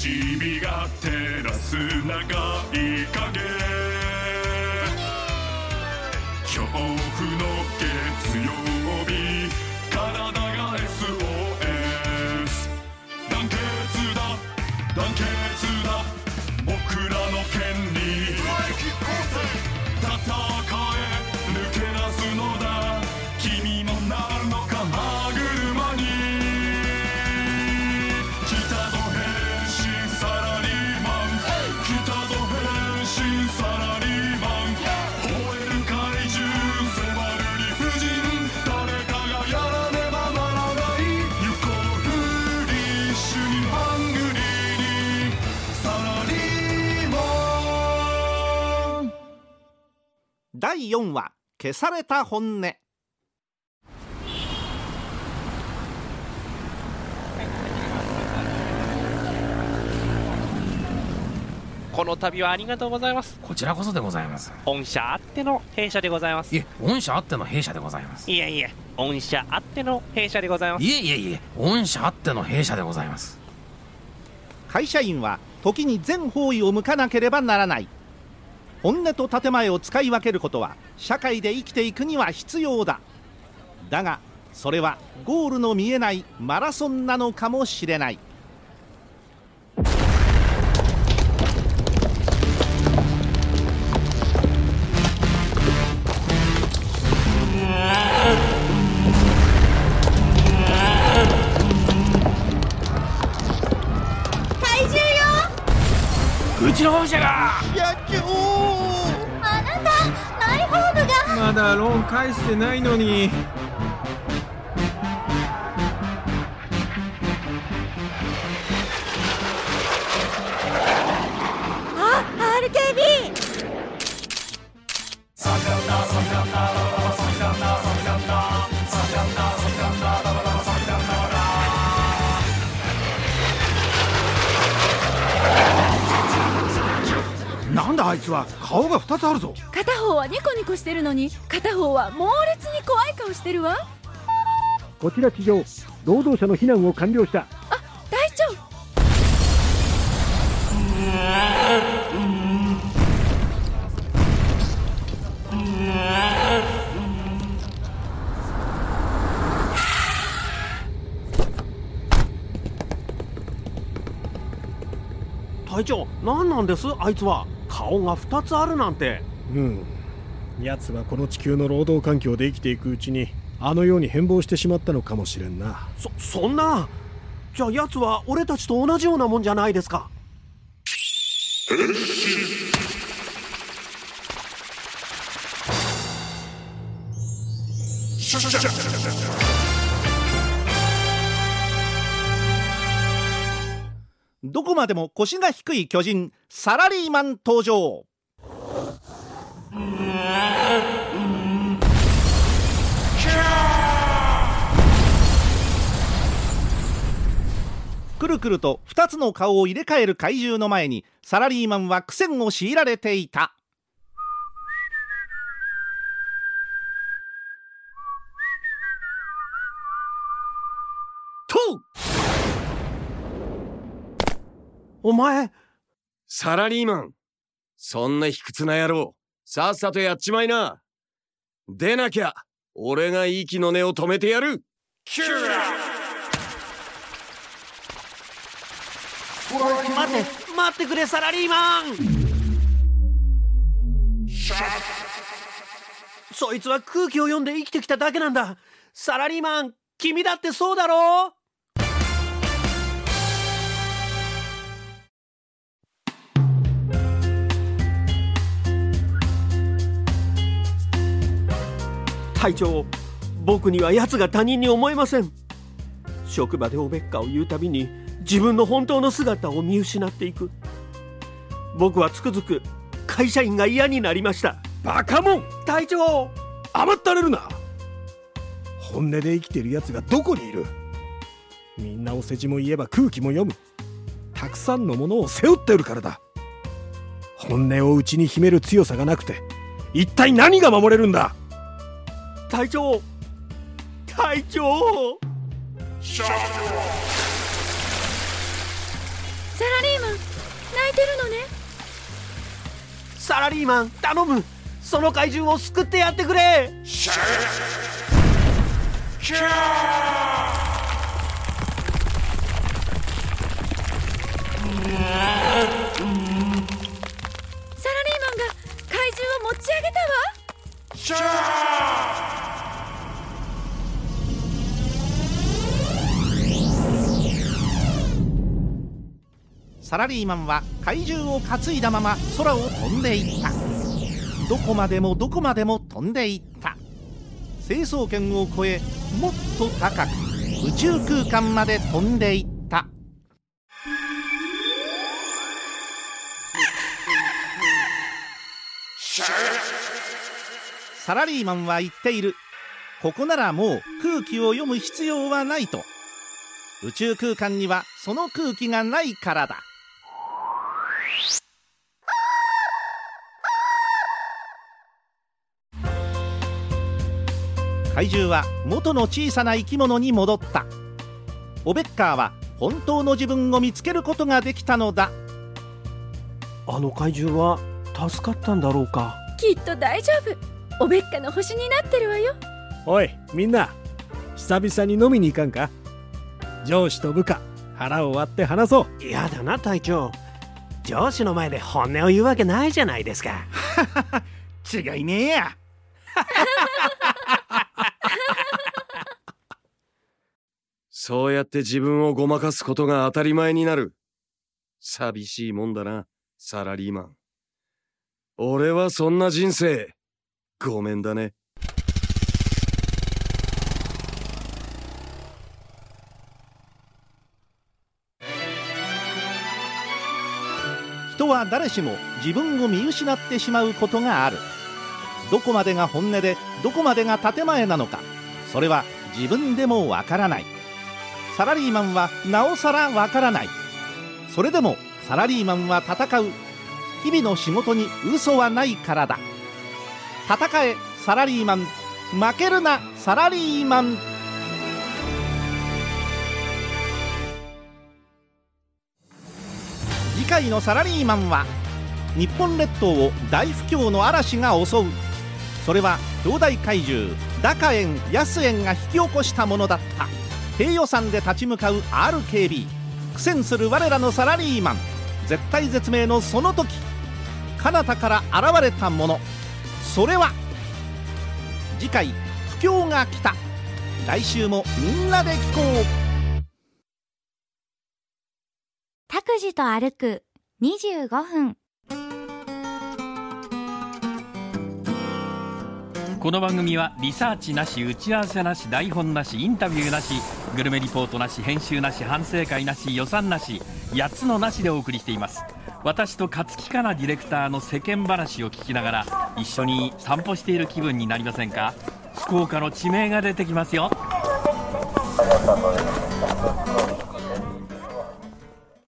シビが照らす長い影第4話消された本音。この度はありがとうございます。こちらこそでございます。御社あっての弊社でございます。いえ御社あっての弊社でございます。いえいえ御社あっての弊社でございます。いえいえいえ御社あっての弊社でございます。会社員は時に全方位を向かなければならない本音と建前を使い分けることは社会で生きていくには必要だ。だがそれはゴールの見えないマラソンなのかもしれない。怪獣よ。うちの本社がまだローン返してないのに。あいつは顔が2つあるぞ。片方はニコニコしてるのに片方は猛烈に怖い顔してるわ。こちら地上労働者の避難を完了した。隊長隊長何なんです？あいつは顔が2つあるなんて。うん。奴はこの地球の労働環境で生きていくうちにあのように変貌してしまったのかもしれんな。そそんな？じゃあ奴は俺たちと同じようなもんじゃないですかどこまでも腰が低い巨人サラリーマン登場。くるくると2つの顔を入れ替える怪獣の前にサラリーマンは苦戦を強いられていたとお前サラリーマン。そんな卑屈な野郎、さっさとやっちまいな。出なきゃ、俺が息の根を止めてやる。キュー待って待ってくれサラリーマンそいつは空気を読んで生きてきただけなんだサラリーマン君だってそうだろ隊長僕には奴が他人に思えません。職場でおべっかを言うたびに自分の本当の姿を見失っていく。僕はつくづく会社員が嫌になりました。バカモン！隊長！甘ったれるな！本音で生きてる奴がどこにいる？みんなお世辞も言えば空気も読む。たくさんのものを背負ってるからだ。本音を内に秘める強さがなくて一体何が守れるんだ？隊長。隊長。サラリーマンいてるのね。サラリーマン頼む。その怪獣を救ってやってくれ。サラリーマンが怪獣を持ち上げたわサラリーマンは怪獣を担いだまま空を飛んでいった。どこまでもどこまでも飛んでいった。成層圏を越えもっと高く宇宙空間まで飛んでいった。サラリーマンは言っている。ここならもう空気を読む必要はないと。宇宙空間にはその空気がないからだ。怪獣は元の小さな生き物に戻った。オベッカーは本当の自分を見つけることができたのだ。あの怪獣は助かったんだろうか？きっと大丈夫。おべっかの星になってるわよ。おいみんな。久々に飲みに行かんか？上司と部下腹を割って話そう。やだな隊長上司の前で本音を言うわけないじゃないですか 違いねえやそうやって自分をごまかすことが当たり前になる。寂しいもんだな、サラリーマン。俺はそんな人生、ごめんだね。誰しも自分を見失ってしまうことがある。どこまでが本音でどこまでが建前なのか。それは自分でもわからない。サラリーマンはなおさらわからない。それでもサラリーマンは戦う。日々の仕事に嘘はないからだ。戦えサラリーマン。負けるなサラリーマン。回のサラリーマンは日本列島を大不況の嵐が襲う。それは兄弟怪獣ダカエンヤスエンが引き起こしたものだった。低予算で立ち向かう RKB 苦戦する我らのサラリーマン。絶体絶命のその時彼方から現れたもの。それは次回不況が来た。来週もみんなで聞こう。拓司と歩く25分。この番組はリサーチなし打ち合わせなし台本なしインタビューなしグルメリポートなし編集なし反省会なし予算なし8つのなしでお送りしています。私と勝木かなディレクターの世間話を聞きながら一緒に散歩している気分になりませんか？福岡の地名が出てきますよ。